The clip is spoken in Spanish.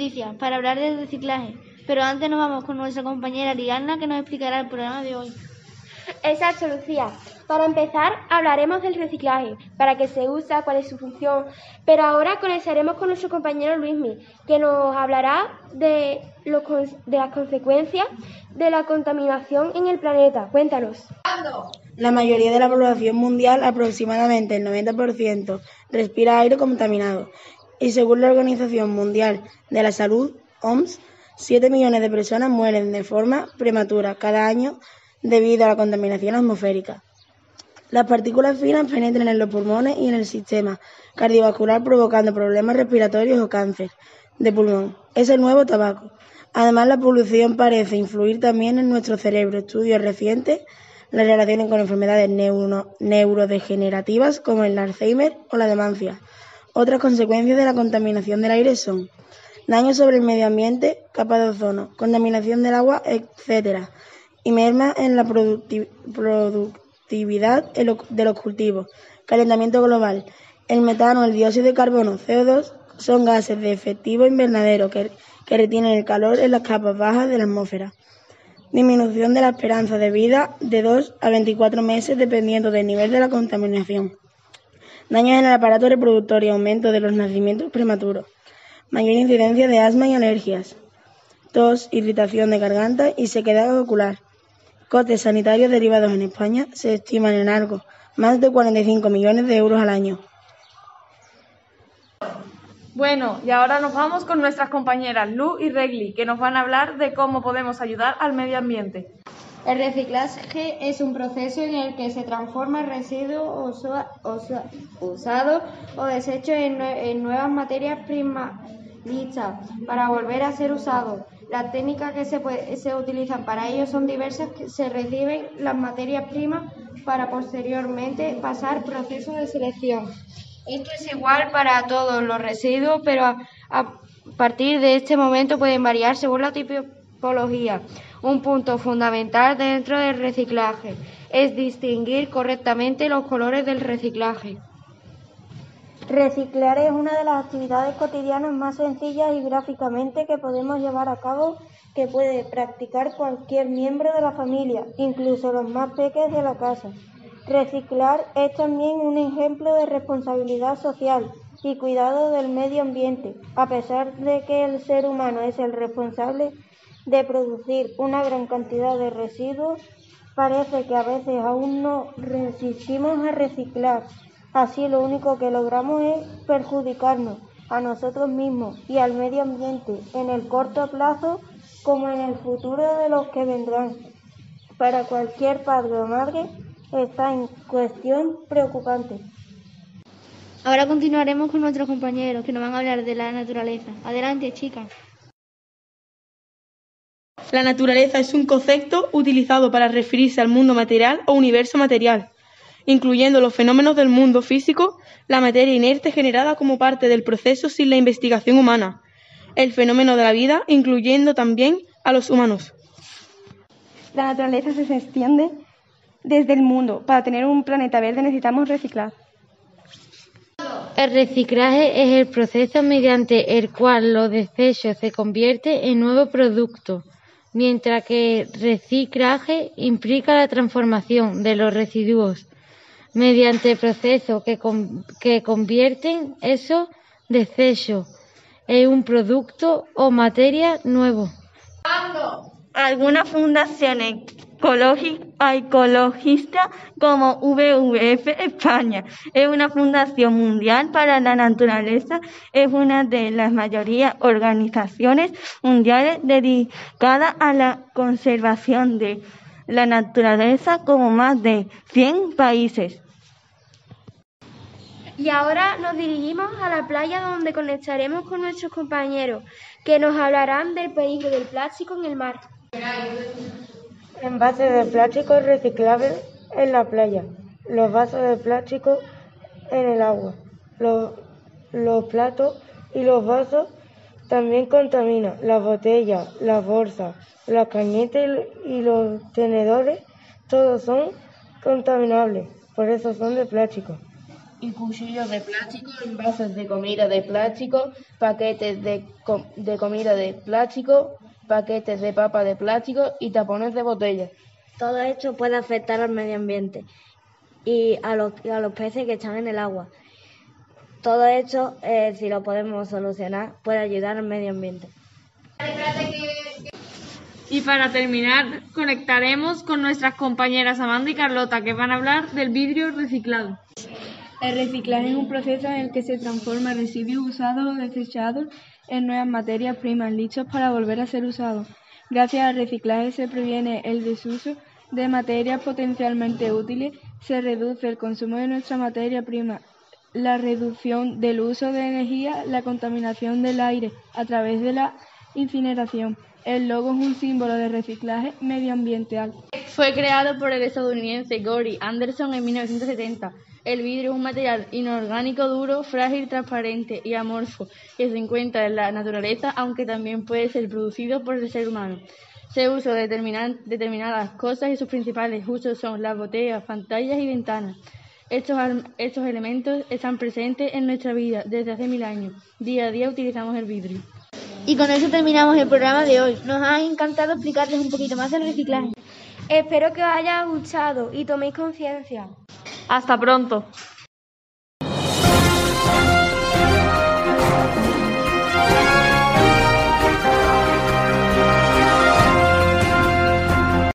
noticias para hablar del reciclaje. Pero antes nos vamos con nuestra compañera Ariadna que nos explicará el programa de hoy. Exacto, Lucía. Para empezar, hablaremos del reciclaje, para qué se usa, cuál es su función. Pero ahora conectaremos con nuestro compañero Luismi, que nos hablará de, de las consecuencias de la contaminación en el planeta. Cuéntanos. La mayoría de la población mundial, aproximadamente el 90%, respira aire contaminado. Y según la Organización Mundial de la Salud, OMS, 7 millones de personas mueren de forma prematura cada año debido a la contaminación atmosférica. Las partículas finas penetran en los pulmones y en el sistema cardiovascular provocando problemas respiratorios o cáncer de pulmón. Es el nuevo tabaco. Además, la polución parece influir también en nuestro cerebro. Estudios recientes la relacionan con enfermedades neurodegenerativas como el Alzheimer o la demencia. Otras consecuencias de la contaminación del aire son daños sobre el medio ambiente, capa de ozono, contaminación del agua, etc y merma en la productividad de los cultivos. Calentamiento global. El metano, el dióxido de carbono, CO2, son gases de efectivo invernadero que, retienen el calor en las capas bajas de la atmósfera. Disminución de la esperanza de vida de 2 a 24 meses dependiendo del nivel de la contaminación. Daños en el aparato reproductor y aumento de los nacimientos prematuros. Mayor incidencia de asma y alergias. Tos, irritación de garganta y sequedad ocular. Costes sanitarios derivados en España se estiman en algo más de 45 millones de euros al año. Bueno, y ahora nos vamos con nuestras compañeras Lu y Regli, que nos van a hablar de cómo podemos ayudar al medio ambiente. El reciclaje es un proceso en el que se transforma el residuo usado o desecho en, nuevas materias primas para volver a ser usado. Las técnicas que se, utilizan para ello son diversas. Se reciben las materias primas para posteriormente pasar procesos de selección. Esto es igual para todos los residuos, pero a, partir de este momento pueden variar según la Un punto fundamental dentro del reciclaje es distinguir correctamente los colores del reciclaje. Reciclar es una de las actividades cotidianas más sencillas y gráficamente que podemos llevar a cabo que puede practicar cualquier miembro de la familia, incluso los más pequeños de la casa. Reciclar es también un ejemplo de responsabilidad social y cuidado del medio ambiente, a pesar de que el ser humano es el responsable de producir una gran cantidad de residuos, parece que a veces aún no resistimos a reciclar Así lo único que logramos es perjudicarnos a nosotros mismos y al medio ambiente en el corto plazo como en el futuro de los que vendrán. Para cualquier padre o madre está en cuestión preocupante. Ahora continuaremos con nuestros compañeros que nos van a hablar de la naturaleza. Adelante, chicas. La naturaleza es un concepto utilizado para referirse al mundo material o universo material incluyendo los fenómenos del mundo físico, la materia inerte generada como parte del proceso sin la investigación humana, el fenómeno de la vida, incluyendo también a los humanos. La naturaleza se extiende desde el mundo. Para tener un planeta verde necesitamos reciclar. El reciclaje es el proceso mediante el cual los desechos se convierten en nuevo producto, mientras que reciclaje implica la transformación de los residuos mediante procesos que, que convierten esos desechos en un producto o materia nuevo. Algunas fundaciones ecologistas como WWF España es una fundación mundial para la naturaleza, es una de las mayorías organizaciones mundiales dedicadas a la conservación de la naturaleza como más de 100 países. Y ahora nos dirigimos a la playa donde conectaremos con nuestros compañeros que nos hablarán del peligro del plástico en el mar. Envases de plástico reciclables en la playa, los vasos de plástico en el agua, los, los platos y los vasos también contaminan, las botellas, las bolsas, las cañetas y los tenedores, todos son contaminables, por eso son de plástico. y cuchillos de plástico, envases de comida de plástico, paquetes de, de comida de plástico, paquetes de papa de plástico y tapones de botella. Todo esto puede afectar al medio ambiente y a los, y a los peces que están en el agua. Todo esto, eh, si lo podemos solucionar, puede ayudar al medio ambiente. Y para terminar, conectaremos con nuestras compañeras Amanda y Carlota, que van a hablar del vidrio reciclado. El reciclaje es un proceso en el que se transforma residuos usados o desechados en nuevas materias primas listos para volver a ser usados. Gracias al reciclaje se previene el desuso de materias potencialmente útiles, se reduce el consumo de nuestra materia prima, la reducción del uso de energía, la contaminación del aire a través de la incineración. El logo es un símbolo de reciclaje medioambiental. Fue creado por el estadounidense Gory Anderson en 1970. El vidrio es un material inorgánico duro, frágil, transparente y amorfo que se encuentra en la naturaleza, aunque también puede ser producido por el ser humano. Se usa de determinadas cosas y sus principales usos son las botellas, pantallas y ventanas. Estos elementos están presentes en nuestra vida desde hace mil años. Día a día utilizamos el vidrio. Y con eso terminamos el programa de hoy. Nos ha encantado explicarles un poquito más del reciclaje. Espero que os haya gustado y toméis conciencia. Hasta pronto.